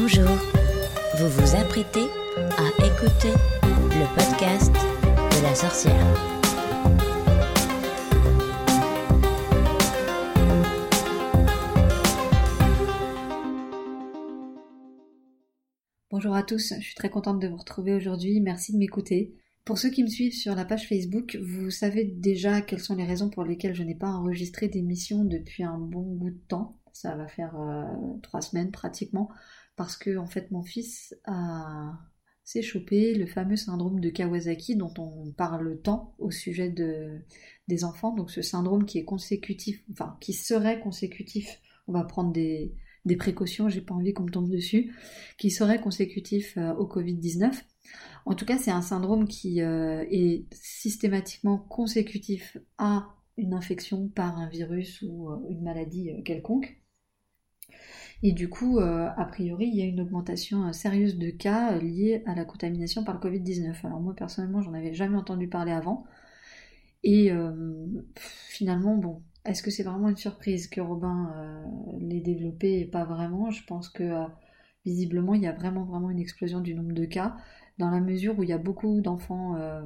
Bonjour, vous vous apprêtez à écouter le podcast de la sorcière. Bonjour à tous, je suis très contente de vous retrouver aujourd'hui, merci de m'écouter. Pour ceux qui me suivent sur la page Facebook, vous savez déjà quelles sont les raisons pour lesquelles je n'ai pas enregistré d'émission depuis un bon bout de temps. Ça va faire euh, trois semaines pratiquement, parce que en fait mon fils a s'est chopé le fameux syndrome de Kawasaki dont on parle tant au sujet de, des enfants. Donc ce syndrome qui est consécutif, enfin qui serait consécutif, on va prendre des, des précautions, j'ai pas envie qu'on me tombe dessus, qui serait consécutif euh, au Covid-19. En tout cas, c'est un syndrome qui euh, est systématiquement consécutif à une infection par un virus ou euh, une maladie quelconque. Et du coup, a priori, il y a une augmentation sérieuse de cas liés à la contamination par le Covid-19. Alors moi, personnellement, j'en avais jamais entendu parler avant. Et finalement, bon, est-ce que c'est vraiment une surprise que Robin euh, l'ait développé et pas vraiment? Je pense que euh, visiblement il y a vraiment vraiment une explosion du nombre de cas dans la mesure où il y a beaucoup d'enfants euh,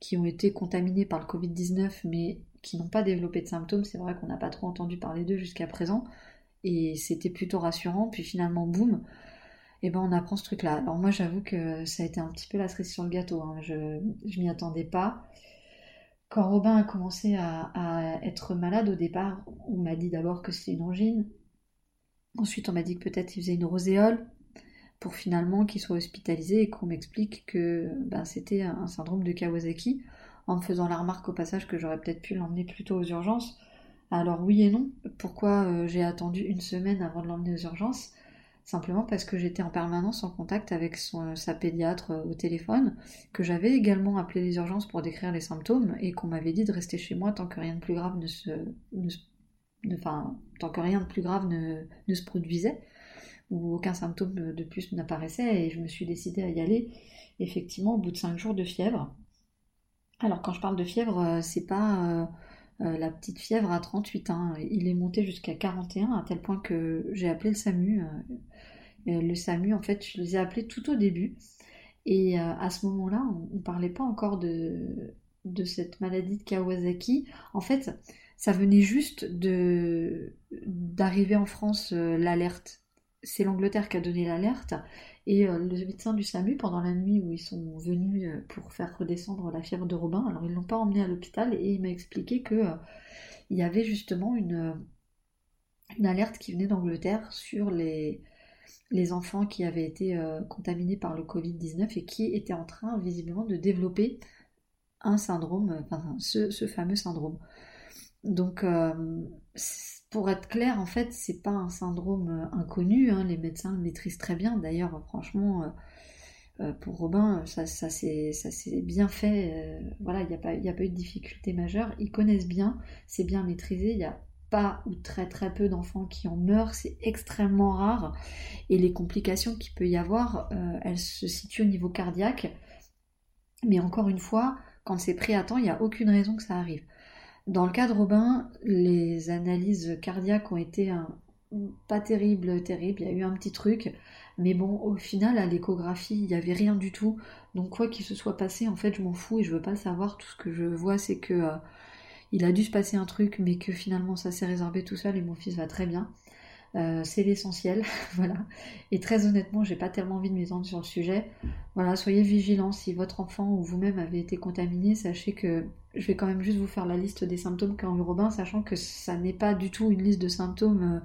qui ont été contaminés par le Covid-19 mais qui n'ont pas développé de symptômes. C'est vrai qu'on n'a pas trop entendu parler d'eux jusqu'à présent et c'était plutôt rassurant. Puis finalement, boum, et eh ben on apprend ce truc-là. Alors moi j'avoue que ça a été un petit peu la cerise sur le gâteau. Hein. Je, je m'y attendais pas. Quand Robin a commencé à, être malade au départ, on m'a dit d'abord que c'était une angine. Ensuite, on m'a dit que peut-être il faisait une roséole pour finalement qu'il soit hospitalisé et qu'on m'explique que ben, c'était un syndrome de Kawasaki, en me faisant la remarque au passage que j'aurais peut-être pu l'emmener plutôt aux urgences. Alors oui et non. Pourquoi euh, j'ai attendu une semaine avant de l'emmener aux urgences? Simplement parce que j'étais en permanence en contact avec sa pédiatre euh, au téléphone, que j'avais également appelé les urgences pour décrire les symptômes et qu'on m'avait dit de rester chez moi tant que rien de plus grave ne se, tant que rien de plus grave ne, se produisait ou aucun symptôme de plus n'apparaissait et je me suis décidée à y aller effectivement au bout de 5 jours de fièvre. Alors quand je parle de fièvre, euh, c'est pas euh, la petite fièvre à 38, ans. il est monté jusqu'à 41 à tel point que j'ai appelé le SAMU le SAMU, en fait, je les ai appelés tout au début. Et euh, à ce moment-là, on ne parlait pas encore de, de cette maladie de Kawasaki. En fait, ça venait juste d'arriver en France euh, l'alerte. C'est l'Angleterre qui a donné l'alerte. Et euh, le médecin du SAMU, pendant la nuit où ils sont venus pour faire redescendre la fièvre de Robin, alors ils ne l'ont pas emmené à l'hôpital et il m'a expliqué que il y avait justement une, une alerte qui venait d'Angleterre sur les, les enfants qui avaient été euh, contaminés par le Covid-19 et qui étaient en train visiblement de développer un syndrome, enfin ce, fameux syndrome. Donc, euh, pour être clair, en fait, c'est pas un syndrome euh, inconnu, hein, les médecins le maîtrisent très bien. D'ailleurs, franchement, pour Robin, ça, ça s'est bien fait. voilà, il n'y a, pas, a eu de difficulté majeure. Ils connaissent bien, c'est bien maîtrisé. Il y a pas ou très très peu d'enfants qui en meurent, c'est extrêmement rare. Et les complications qu'il peut y avoir, euh, elles se situent au niveau cardiaque. Mais encore une fois, quand c'est pris à temps, il n'y a aucune raison que ça arrive. Dans le cas de Robin, les analyses cardiaques ont été pas terribles, terribles. Il y a eu un petit truc. Mais bon, au final, à l'échographie, il n'y avait rien du tout. Donc quoi qu'il se soit passé, en fait, je m'en fous et je veux pas savoir. Tout ce que je vois, c'est que... Euh, il a dû se passer un truc, mais que finalement ça s'est résorbé tout seul et mon fils va très bien. Euh, c'est l'essentiel, voilà. Et très honnêtement, j'ai pas tellement envie de m'étendre sur le sujet. Voilà, soyez vigilants. Si votre enfant ou vous-même avez été contaminé, sachez que je vais quand même juste vous faire la liste des symptômes qu'a eu Robin, sachant que ça n'est pas du tout une liste de symptômes euh,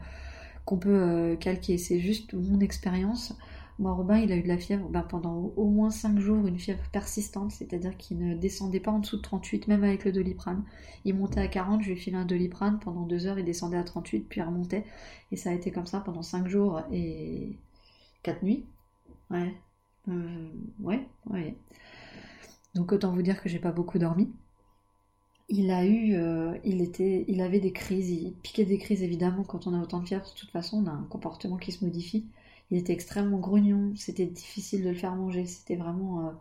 qu'on peut euh, calquer. C'est juste mon expérience. Moi, Robin, il a eu de la fièvre ben, pendant au moins 5 jours, une fièvre persistante, c'est-à-dire qu'il ne descendait pas en dessous de 38, même avec le doliprane. Il montait à 40, je lui ai filé un doliprane, pendant 2 heures, il descendait à 38, puis il remontait. Et ça a été comme ça pendant 5 jours et 4 nuits. Ouais. Euh, ouais, ouais. Donc autant vous dire que j'ai pas beaucoup dormi. Il a eu, euh, il était, il avait des crises, il piquait des crises évidemment quand on a autant de fièvre. De toute façon, on a un comportement qui se modifie. Il était extrêmement grognon, c'était difficile de le faire manger, c'était vraiment... Euh,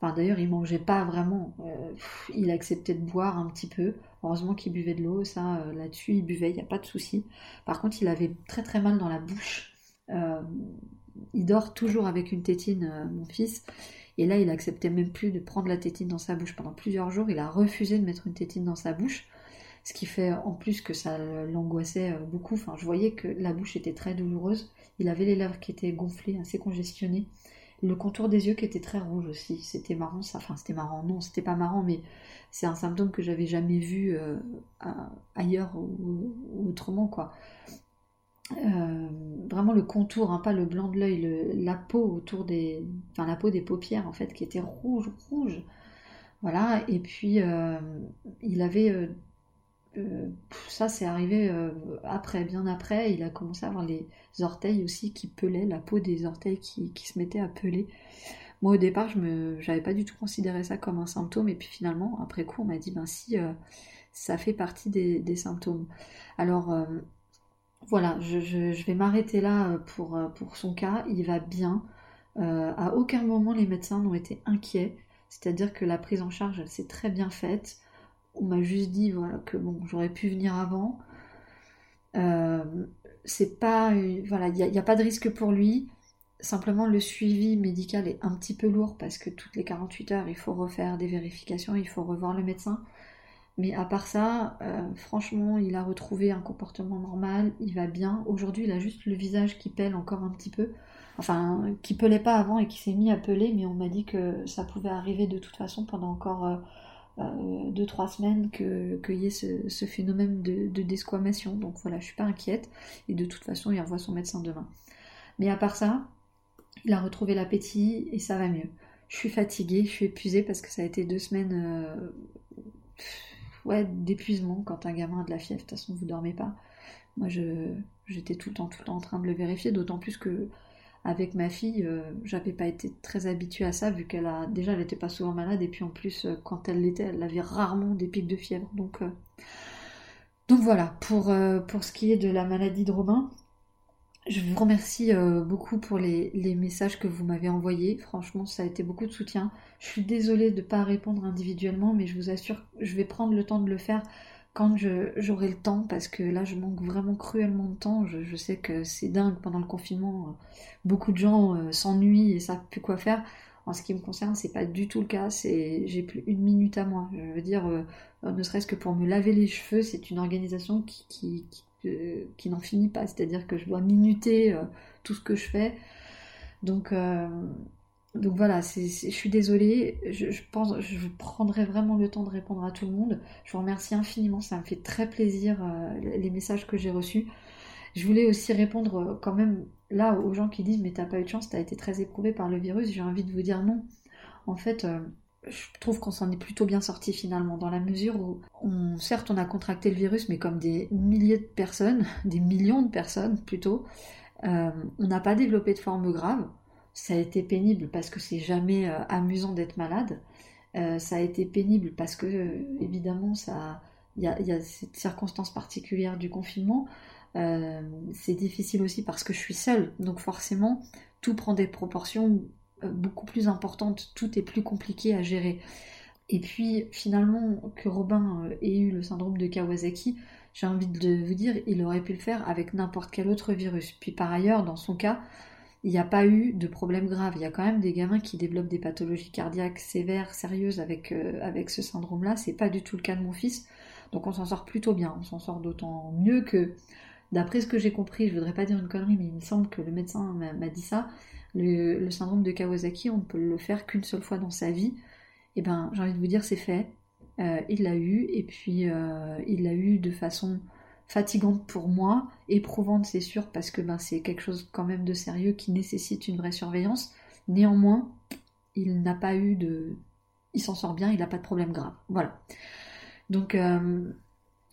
enfin d'ailleurs il mangeait pas vraiment, euh, il acceptait de boire un petit peu, heureusement qu'il buvait de l'eau, ça là-dessus il buvait, il n'y a pas de souci. Par contre il avait très très mal dans la bouche, il dort toujours avec une tétine, mon fils. Et là, il acceptait même plus de prendre la tétine dans sa bouche pendant plusieurs jours. Il a refusé de mettre une tétine dans sa bouche, ce qui fait en plus que ça l'angoissait beaucoup. Enfin, je voyais que la bouche était très douloureuse. Il avait les lèvres qui étaient gonflées, assez congestionnées. Le contour des yeux qui était très rouge aussi. C'était marrant, ça. Enfin, c'était marrant. Non, c'était pas marrant, mais c'est un symptôme que j'avais jamais vu euh, ailleurs ou, autrement, quoi. Euh, vraiment le contour, hein, pas le blanc de l'œil, la peau autour des, enfin la peau des paupières en fait, qui était rouge, rouge. Voilà. Et puis euh, il avait euh, ça, c'est arrivé après, bien après. Il a commencé à avoir les orteils aussi qui pelaient, la peau des orteils qui, se mettait à peler. Moi, au départ, je n'avais pas du tout considéré ça comme un symptôme. Et puis finalement, après coup, on m'a dit, ben si, ça fait partie des, symptômes. Alors, voilà, je, vais m'arrêter là pour, pour son cas. Il va bien. à aucun moment, les médecins n'ont été inquiets. C'est-à-dire que la prise en charge, s'est très bien faite. On m'a juste dit voilà, que bon, j'aurais pu venir avant. Euh, c'est pas. Voilà, il n'y a, pas de risque pour lui. Simplement, le suivi médical est un petit peu lourd parce que toutes les 48 heures, il faut refaire des vérifications, il faut revoir le médecin. Mais à part ça, euh, franchement, il a retrouvé un comportement normal, il va bien. Aujourd'hui, il a juste le visage qui pèle encore un petit peu. Enfin, qui pelait pas avant et qui s'est mis à peler, mais on m'a dit que ça pouvait arriver de toute façon pendant encore euh, euh, deux, trois semaines qu'il y ait ce, phénomène de, desquamation. Donc voilà, je suis pas inquiète. Et de toute façon, il revoit son médecin demain. Mais à part ça, il a retrouvé l'appétit et ça va mieux. Je suis fatiguée, je suis épuisée parce que ça a été deux semaines euh, ouais, d'épuisement quand un gamin a de la fièvre. De toute façon, vous dormez pas. Moi, j'étais tout le temps, tout le temps en train de le vérifier, d'autant plus que avec ma fille, euh, j'avais pas été très habituée à ça vu qu'elle a déjà elle n'était pas souvent malade et puis en plus euh, quand elle l'était, elle avait rarement des pics de fièvre. Donc euh, voilà pour pour ce qui est de la maladie de Romain. Je vous remercie beaucoup pour les, messages que vous m'avez envoyés. Franchement, ça a été beaucoup de soutien. Je suis désolée de ne pas répondre individuellement, mais je vous assure, je vais prendre le temps de le faire quand j'aurai le temps, parce que là je manque vraiment cruellement de temps, je, sais que c'est dingue pendant le confinement, euh, beaucoup de gens euh, s'ennuient et savent plus quoi faire. En ce qui me concerne, c'est pas du tout le cas, j'ai plus une minute à moi. Je veux dire, euh, ne serait-ce que pour me laver les cheveux, c'est une organisation qui, qui n'en finit pas, c'est-à-dire que je dois minuter tout ce que je fais. Donc donc voilà, je suis désolée, je, prendrai vraiment le temps de répondre à tout le monde. Je vous remercie infiniment, ça me fait très plaisir euh, les messages que j'ai reçus. Je voulais aussi répondre euh, quand même là aux gens qui disent mais t'as pas eu de chance, t'as été très éprouvé par le virus. J'ai envie de vous dire non. En fait, euh, je trouve qu'on s'en est plutôt bien sorti finalement, dans la mesure où, on, certes, on a contracté le virus, mais comme des milliers de personnes, des millions de personnes plutôt, on n'a pas développé de forme grave ça a été pénible parce que c'est jamais euh, amusant d'être malade. Euh, ça a été pénible parce que, euh, évidemment, il y, a, cette circonstance particulière du confinement. c'est difficile aussi parce que je suis seule, donc forcément, tout prend des proportions beaucoup plus importantes, tout est plus compliqué à gérer. Et puis, finalement, que Robin ait eu le syndrome de Kawasaki, j'ai envie de vous dire, il aurait pu le faire avec n'importe quel autre virus. Puis par ailleurs, dans son cas, il n'y a pas eu de problème grave. Il y a quand même des gamins qui développent des pathologies cardiaques sévères, sérieuses avec, euh, avec ce syndrome-là. C'est pas du tout le cas de mon fils. Donc on s'en sort plutôt bien. On s'en sort d'autant mieux que, d'après ce que j'ai compris, je voudrais pas dire une connerie, mais il me semble que le médecin m'a dit ça. Le, syndrome de Kawasaki, on ne peut le faire qu'une seule fois dans sa vie. Et eh ben, j'ai envie de vous dire, c'est fait. Euh, il l'a eu, et puis euh, il l'a eu de façon fatigante pour moi, éprouvante c'est sûr parce que ben, c'est quelque chose quand même de sérieux qui nécessite une vraie surveillance. Néanmoins, il n'a pas eu de... Il s'en sort bien, il n'a pas de problème grave. Voilà. Donc euh,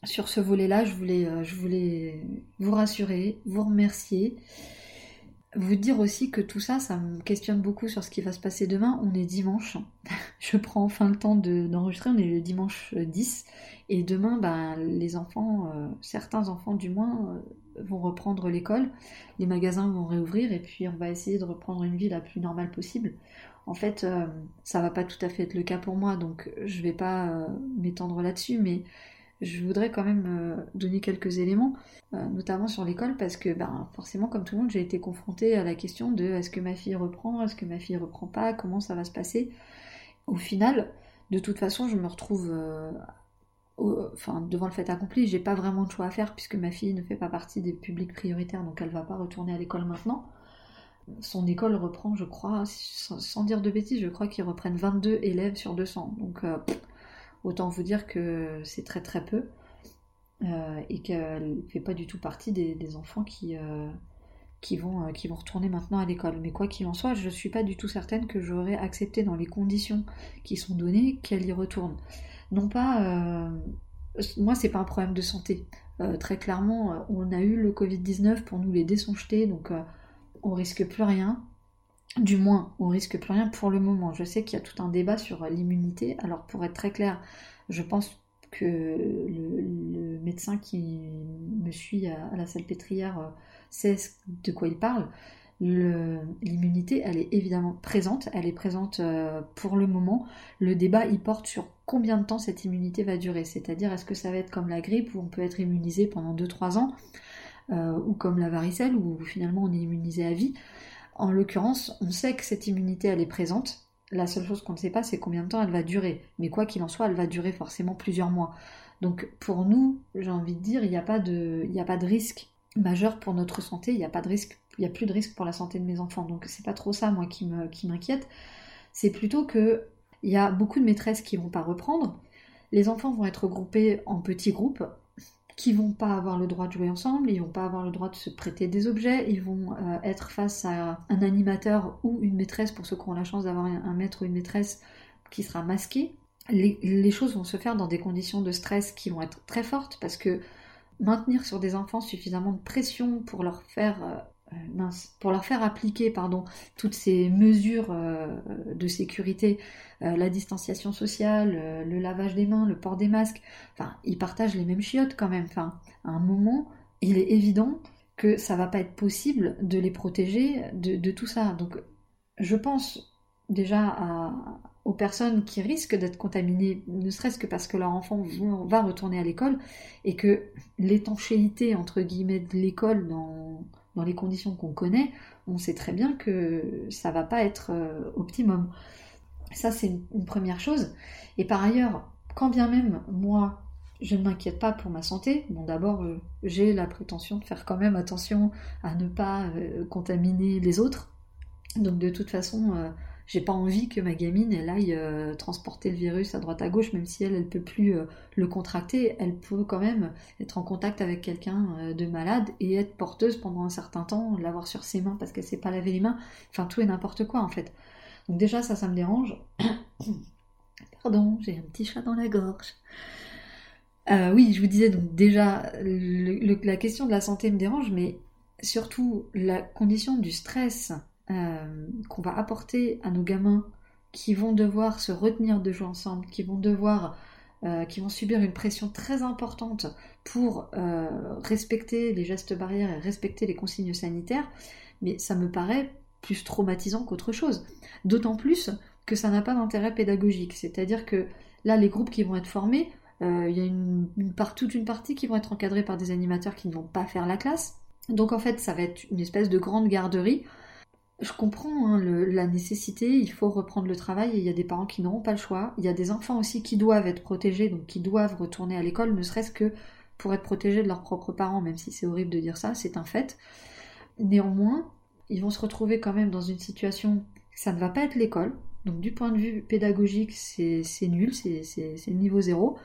sur ce volet-là, je voulais, euh, je voulais vous rassurer, vous remercier. Vous dire aussi que tout ça, ça me questionne beaucoup sur ce qui va se passer demain. On est dimanche. Je prends enfin le temps d'enregistrer. on est le dimanche 10. Et demain, ben, les enfants, euh, certains enfants du moins, euh, vont reprendre l'école. Les magasins vont réouvrir. Et puis, on va essayer de reprendre une vie la plus normale possible. En fait, euh, ça va pas tout à fait être le cas pour moi. Donc, je vais pas m'étendre là-dessus. Mais je voudrais quand même euh, donner quelques éléments, euh, notamment sur l'école, parce que ben, forcément, comme tout le monde, j'ai été confrontée à la question de est-ce que ma fille reprend, est-ce que ma fille reprend pas, comment ça va se passer? Au final, de toute façon, je me retrouve euh, devant le fait accompli, j'ai pas vraiment de choix à faire puisque ma fille ne fait pas partie des publics prioritaires, donc elle va pas retourner à l'école maintenant. Son école reprend, je crois, sans, dire de bêtises, je crois qu'ils reprennent 22 élèves sur 200. Donc, Autant vous dire que c'est très très peu euh, et qu'elle ne fait pas du tout partie des, enfants qui, euh, qui, vont, euh, qui vont retourner maintenant à l'école. Mais quoi qu'il en soit, je ne suis pas du tout certaine que j'aurais accepté dans les conditions qui sont données qu'elle y retourne. Non pas... moi, c'est pas un problème de santé. très clairement, on a eu le Covid-19, pour nous les dés donc on risque plus rien. Du moins, on risque plus rien pour le moment. Je sais qu'il y a tout un débat sur l'immunité. Alors, pour être très clair, je pense que le, médecin qui me suit à, la salle pétrière euh, sait de quoi il parle. L'immunité, elle est évidemment présente, elle est présente euh, pour le moment. Le débat, il porte sur combien de temps cette immunité va durer. C'est-à-dire, est-ce que ça va être comme la grippe où on peut être immunisé pendant 2-3 ans, euh, ou comme la varicelle où finalement on est immunisé à vie? En l'occurrence, on sait que cette immunité, elle est présente. La seule chose qu'on ne sait pas, c'est combien de temps elle va durer. Mais quoi qu'il en soit, elle va durer forcément plusieurs mois. Donc pour nous, j'ai envie de dire, il n'y a, pas de, a pas de risque majeur pour notre santé, il n'y a pas de risque, il n'y a plus de risque pour la santé de mes enfants. Donc c'est pas trop ça, moi, qui m'inquiète. Qui c'est plutôt que il y a beaucoup de maîtresses qui vont pas reprendre. Les enfants vont être groupés en petits groupes qui vont pas avoir le droit de jouer ensemble, ils vont pas avoir le droit de se prêter des objets, ils vont euh, être face à un animateur ou une maîtresse, pour ceux qui ont la chance d'avoir un maître ou une maîtresse qui sera masqué. Les, choses vont se faire dans des conditions de stress qui vont être très fortes parce que maintenir sur des enfants suffisamment de pression pour leur faire euh, pour leur faire appliquer pardon, toutes ces mesures euh, de sécurité, euh, la distanciation sociale, le lavage des mains, le port des masques, enfin, ils partagent les mêmes chiottes quand même. Enfin, à un moment, il est évident que ça va pas être possible de les protéger de, tout ça. Donc, je pense déjà aux personnes qui risquent d'être contaminées, ne serait-ce que parce que leur enfant va retourner à l'école et que l'étanchéité entre guillemets de l'école dans dans les conditions qu'on connaît, on sait très bien que ça va pas être euh, optimum. Ça, c'est une, première chose. Et par ailleurs, quand bien même moi, je ne m'inquiète pas pour ma santé, bon d'abord, euh, j'ai la prétention de faire quand même attention à ne pas euh, contaminer les autres. Donc de toute façon, j'ai pas envie que ma gamine elle aille euh, transporter le virus à droite à gauche, même si elle elle peut plus euh, le contracter, elle peut quand même être en contact avec quelqu'un euh, de malade et être porteuse pendant un certain temps, l'avoir sur ses mains parce qu'elle sait pas laver les mains, enfin tout et n'importe quoi en fait. Donc déjà ça ça me dérange. Pardon, j'ai un petit chat dans la gorge. oui, je vous disais donc déjà la question de la santé me dérange, mais surtout la condition du stress euh, qu'on va apporter à nos gamins qui vont devoir se retenir de jouer ensemble, qui vont devoir, euh, qui vont subir une pression très importante pour euh, respecter les gestes barrières et respecter les consignes sanitaires, mais ça me paraît plus traumatisant qu'autre chose. D'autant plus que ça n'a pas d'intérêt pédagogique, c'est-à-dire que là, les groupes qui vont être formés, il y a une, toute une partie qui vont être encadrés par des animateurs qui ne vont pas faire la classe. Donc en fait, ça va être une espèce de grande garderie je comprends hein, la nécessité, il faut reprendre le travail et il y a des parents qui n'auront pas le choix. Il y a des enfants aussi qui doivent être protégés, donc qui doivent retourner à l'école, ne serait-ce que pour être protégés de leurs propres parents, même si c'est horrible de dire ça, c'est un fait. Néanmoins, ils vont se retrouver quand même dans une situation, ça ne va pas être l'école, donc du point de vue pédagogique, c'est nul, c'est niveau zéro,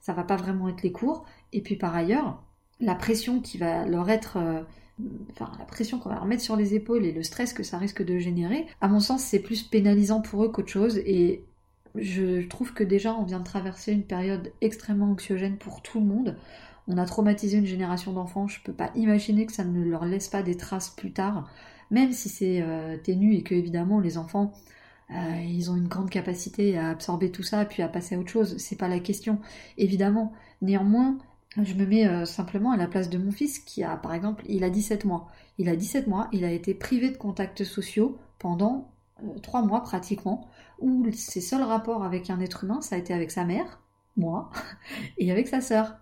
ça va pas vraiment être les cours, et puis par ailleurs, la pression qui va leur être... Euh, la pression qu'on va leur mettre sur les épaules et le stress que ça risque de générer, à mon sens, c'est plus pénalisant pour eux qu'autre chose. Et je trouve que déjà, on vient de traverser une période extrêmement anxiogène pour tout le monde. On a traumatisé une génération d'enfants. Je peux pas imaginer que ça ne leur laisse pas des traces plus tard, même si c'est euh, ténu et que évidemment les enfants euh, ils ont une grande capacité à absorber tout ça puis à passer à autre chose. C'est pas la question, évidemment. Néanmoins, je me mets euh, simplement à la place de mon fils qui a, par exemple, il a 17 mois. Il a 17 mois, il a été privé de contacts sociaux pendant euh, trois 3 mois pratiquement, où ses seuls rapports avec un être humain, ça a été avec sa mère, moi, et avec sa sœur.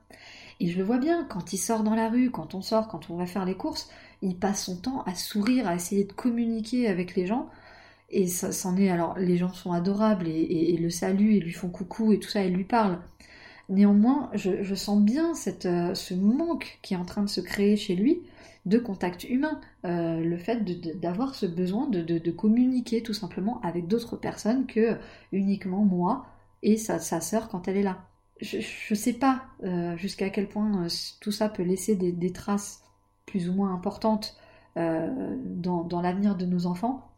Et je le vois bien, quand il sort dans la rue, quand on sort, quand on va faire les courses, il passe son temps à sourire, à essayer de communiquer avec les gens. Et ça c'en est. Alors, les gens sont adorables et, le saluent et lui font coucou et tout ça, et lui parlent. Néanmoins, je, sens bien euh, ce manque qui est en train de se créer chez lui de contact humain, euh, le fait d'avoir ce besoin de, communiquer tout simplement avec d'autres personnes que uniquement moi et sa, sa sœur quand elle est là. Je ne sais pas euh, jusqu'à quel point tout ça peut laisser des, traces plus ou moins importantes dans, dans l'avenir de nos enfants,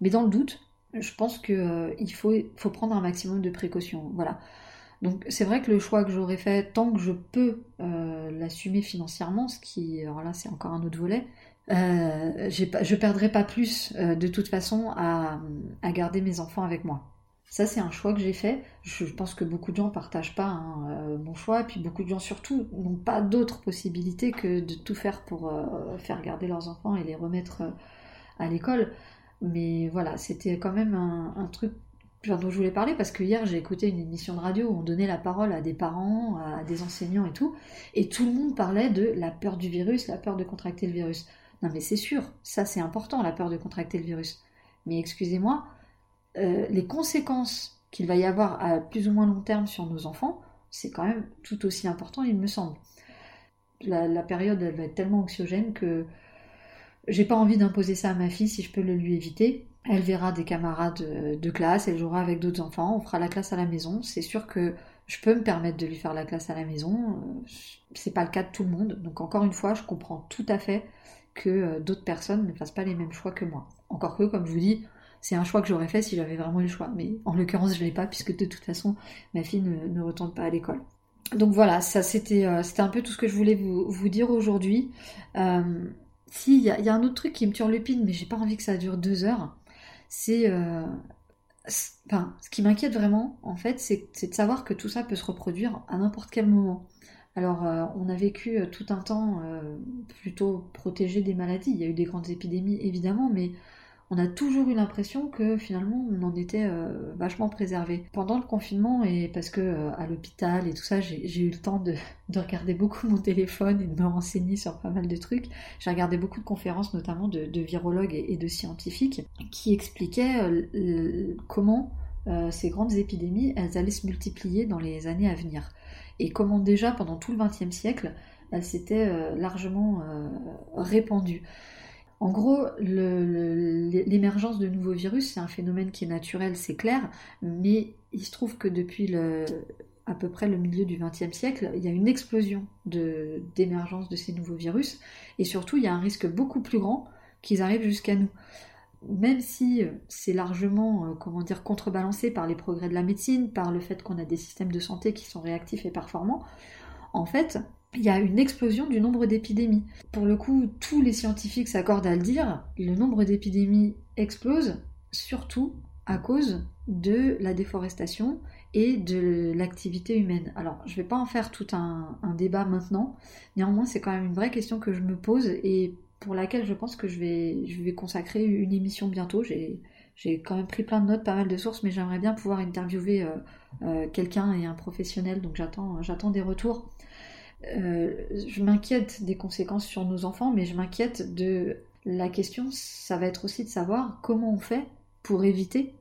mais dans le doute, je pense qu'il faut, faut prendre un maximum de précautions. Voilà. Donc c'est vrai que le choix que j'aurais fait, tant que je peux euh, l'assumer financièrement, ce qui, alors là c'est encore un autre volet, euh, je perdrai pas plus euh, de toute façon à, garder mes enfants avec moi. Ça c'est un choix que j'ai fait. Je pense que beaucoup de gens partagent pas hein, euh, mon choix, et puis beaucoup de gens surtout n'ont pas d'autre possibilité que de tout faire pour faire garder leurs enfants et les remettre à l'école. Mais voilà, c'était quand même un truc dont je voulais parler parce que hier j'ai écouté une émission de radio où on donnait la parole à des parents, à des enseignants et tout, et tout le monde parlait de la peur du virus, la peur de contracter le virus. Non mais c'est sûr, ça c'est important, la peur de contracter le virus. Mais excusez-moi, euh, les conséquences qu'il va y avoir à plus ou moins long terme sur nos enfants, c'est quand même tout aussi important, il me semble. La, période, elle va être tellement anxiogène que j'ai pas envie d'imposer ça à ma fille si je peux le lui éviter. Elle verra des camarades de classe, elle jouera avec d'autres enfants, on fera la classe à la maison. C'est sûr que je peux me permettre de lui faire la classe à la maison. Euh, c'est pas le cas de tout le monde. Donc encore une fois, je comprends tout à fait que euh, d'autres personnes ne fassent pas les mêmes choix que moi. Encore que, comme je vous dis, c'est un choix que j'aurais fait si j'avais vraiment le choix. Mais en l'occurrence, je ne l'ai pas puisque de toute façon, ma fille ne, retourne pas à l'école. Donc voilà, ça c'était euh, un peu tout ce que je voulais vous, dire aujourd'hui. si, il y, y, a un autre truc qui me turlupine, mais j'ai pas envie que ça dure deux heures c'est euh, enfin, ce qui m'inquiète vraiment, en fait, c'est de savoir que tout ça peut se reproduire à n'importe quel moment. Alors, euh, on a vécu euh, tout un temps plutôt protégé des maladies. Il y a eu des grandes épidémies, évidemment, mais on a toujours eu l'impression que finalement on en était euh, vachement préservé. Pendant le confinement, et parce que euh, à l'hôpital et tout ça, j'ai eu le temps de, regarder beaucoup mon téléphone et de me renseigner sur pas mal de trucs. J'ai regardé beaucoup de conférences, notamment de, virologues et, de scientifiques, qui expliquaient euh, comment ces grandes épidémies, elles allaient se multiplier dans les années à venir. Et comment déjà pendant tout le XXe siècle, elles s'étaient largement répandues. En gros, l'émergence de nouveaux virus, c'est un phénomène qui est naturel, c'est clair, mais il se trouve que depuis à peu près le milieu du XXe siècle, il y a une explosion d'émergence de, ces nouveaux virus, et surtout, il y a un risque beaucoup plus grand qu'ils arrivent jusqu'à nous. Même si c'est largement, euh, comment dire, contrebalancé par les progrès de la médecine, par le fait qu'on a des systèmes de santé qui sont réactifs et performants, en fait, il y a une explosion du nombre d'épidémies. Pour le coup, tous les scientifiques s'accordent à le dire, le nombre d'épidémies explose surtout à cause de la déforestation et de l'activité humaine. Alors, je ne vais pas en faire tout un, débat maintenant, néanmoins c'est quand même une vraie question que je me pose et pour laquelle je pense que je vais, consacrer une émission bientôt. J'ai, quand même pris plein de notes, pas mal de sources, mais j'aimerais bien pouvoir interviewer euh, euh, quelqu'un et un professionnel, donc j'attends des retours euh, je m'inquiète des conséquences sur nos enfants, mais je m'inquiète de la question, ça va être aussi de savoir comment on fait pour éviter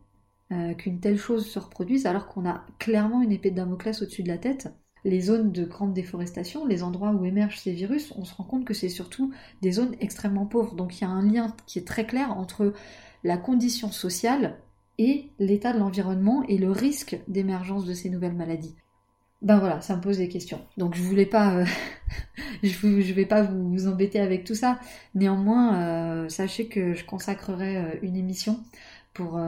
euh, qu'une telle chose se reproduise alors qu'on a clairement une épée de Damoclès au-dessus de la tête. Les zones de grande déforestation, les endroits où émergent ces virus, on se rend compte que c'est surtout des zones extrêmement pauvres. Donc il y a un lien qui est très clair entre la condition sociale et l'état de l'environnement et le risque d'émergence de ces nouvelles maladies ben voilà, ça me pose des questions. Donc je voulais pas, euh, je, je, vais pas vous, embêter avec tout ça. Néanmoins, euh, sachez que je consacrerai euh, une émission pour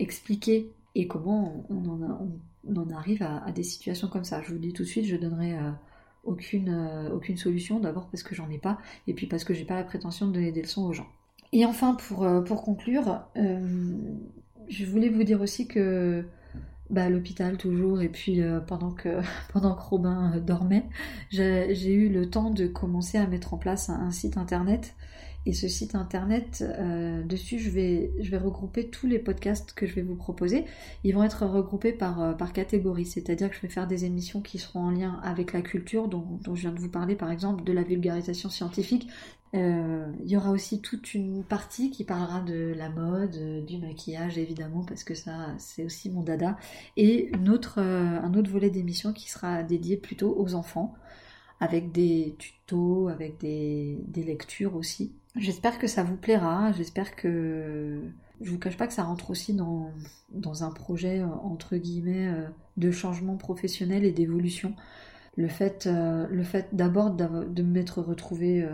expliquer et comment on en, arrive à, des situations comme ça. Je vous dis tout de suite, je donnerai aucune, aucune solution. D'abord parce que j'en ai pas, et puis parce que j'ai pas la prétention de donner des leçons aux gens. Et enfin, pour, pour conclure, je voulais vous dire aussi que bah, à l'hôpital toujours, et puis euh, pendant, que, pendant que Robin euh, dormait, j'ai eu le temps de commencer à mettre en place un, site internet Et ce site internet, euh, dessus, je vais, je vais regrouper tous les podcasts que je vais vous proposer. Ils vont être regroupés par, euh, par catégorie, c'est-à-dire que je vais faire des émissions qui seront en lien avec la culture, dont, dont je viens de vous parler par exemple, de la vulgarisation scientifique. Euh, il y aura aussi toute une partie qui parlera de la mode, du maquillage évidemment, parce que ça c'est aussi mon dada, et une autre, un autre volet d'émission qui sera dédié plutôt aux enfants avec des tutos, avec des, des lectures aussi. J'espère que ça vous plaira, j'espère que... Je vous cache pas que ça rentre aussi dans, dans un projet, euh, entre guillemets, euh, de changement professionnel et d'évolution. Le fait, euh, le fait d'abord de m'être retrouvée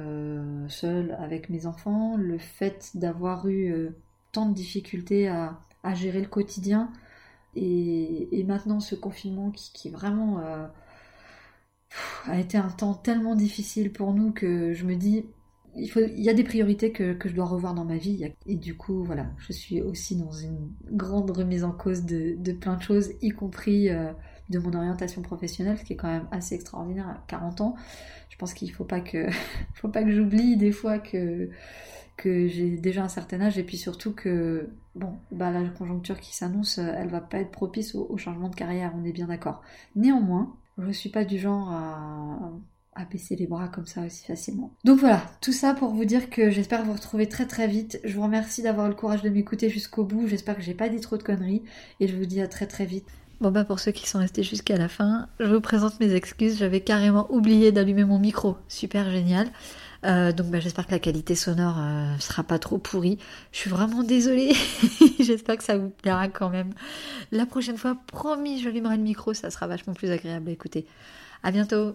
seule avec mes enfants, le fait d'avoir eu tant de difficultés à, à, gérer le quotidien, et, et maintenant ce confinement qui, qui vraiment a été un temps tellement difficile pour nous que je me dis il, y a des priorités que, je dois revoir dans ma vie. Et du coup voilà je suis aussi dans une grande remise en cause de, plein de choses y compris euh, de mon orientation professionnelle ce qui est quand même assez extraordinaire à 40 ans. Je pense qu'il faut pas que faut pas que j'oublie des fois que j'ai déjà un certain âge. Et puis surtout que bon bah la conjoncture qui s'annonce elle va pas être propice au, changement de carrière on est bien d'accord. Néanmoins je suis pas du genre à, à, baisser les bras comme ça aussi facilement. Donc voilà, tout ça pour vous dire que j'espère vous retrouver très très vite. Je vous remercie d'avoir le courage de m'écouter jusqu'au bout. J'espère que j'ai pas dit trop de conneries et je vous dis à très très vite. Bon bah pour ceux qui sont restés jusqu'à la fin, je vous présente mes excuses. J'avais carrément oublié d'allumer mon micro. Super génial. Euh, donc bah, j'espère que la qualité sonore euh, sera pas trop pourrie. Je suis vraiment désolée. j'espère que ça vous plaira quand même. La prochaine fois, promis, j'allumerai le micro, ça sera vachement plus agréable à écouter. À bientôt.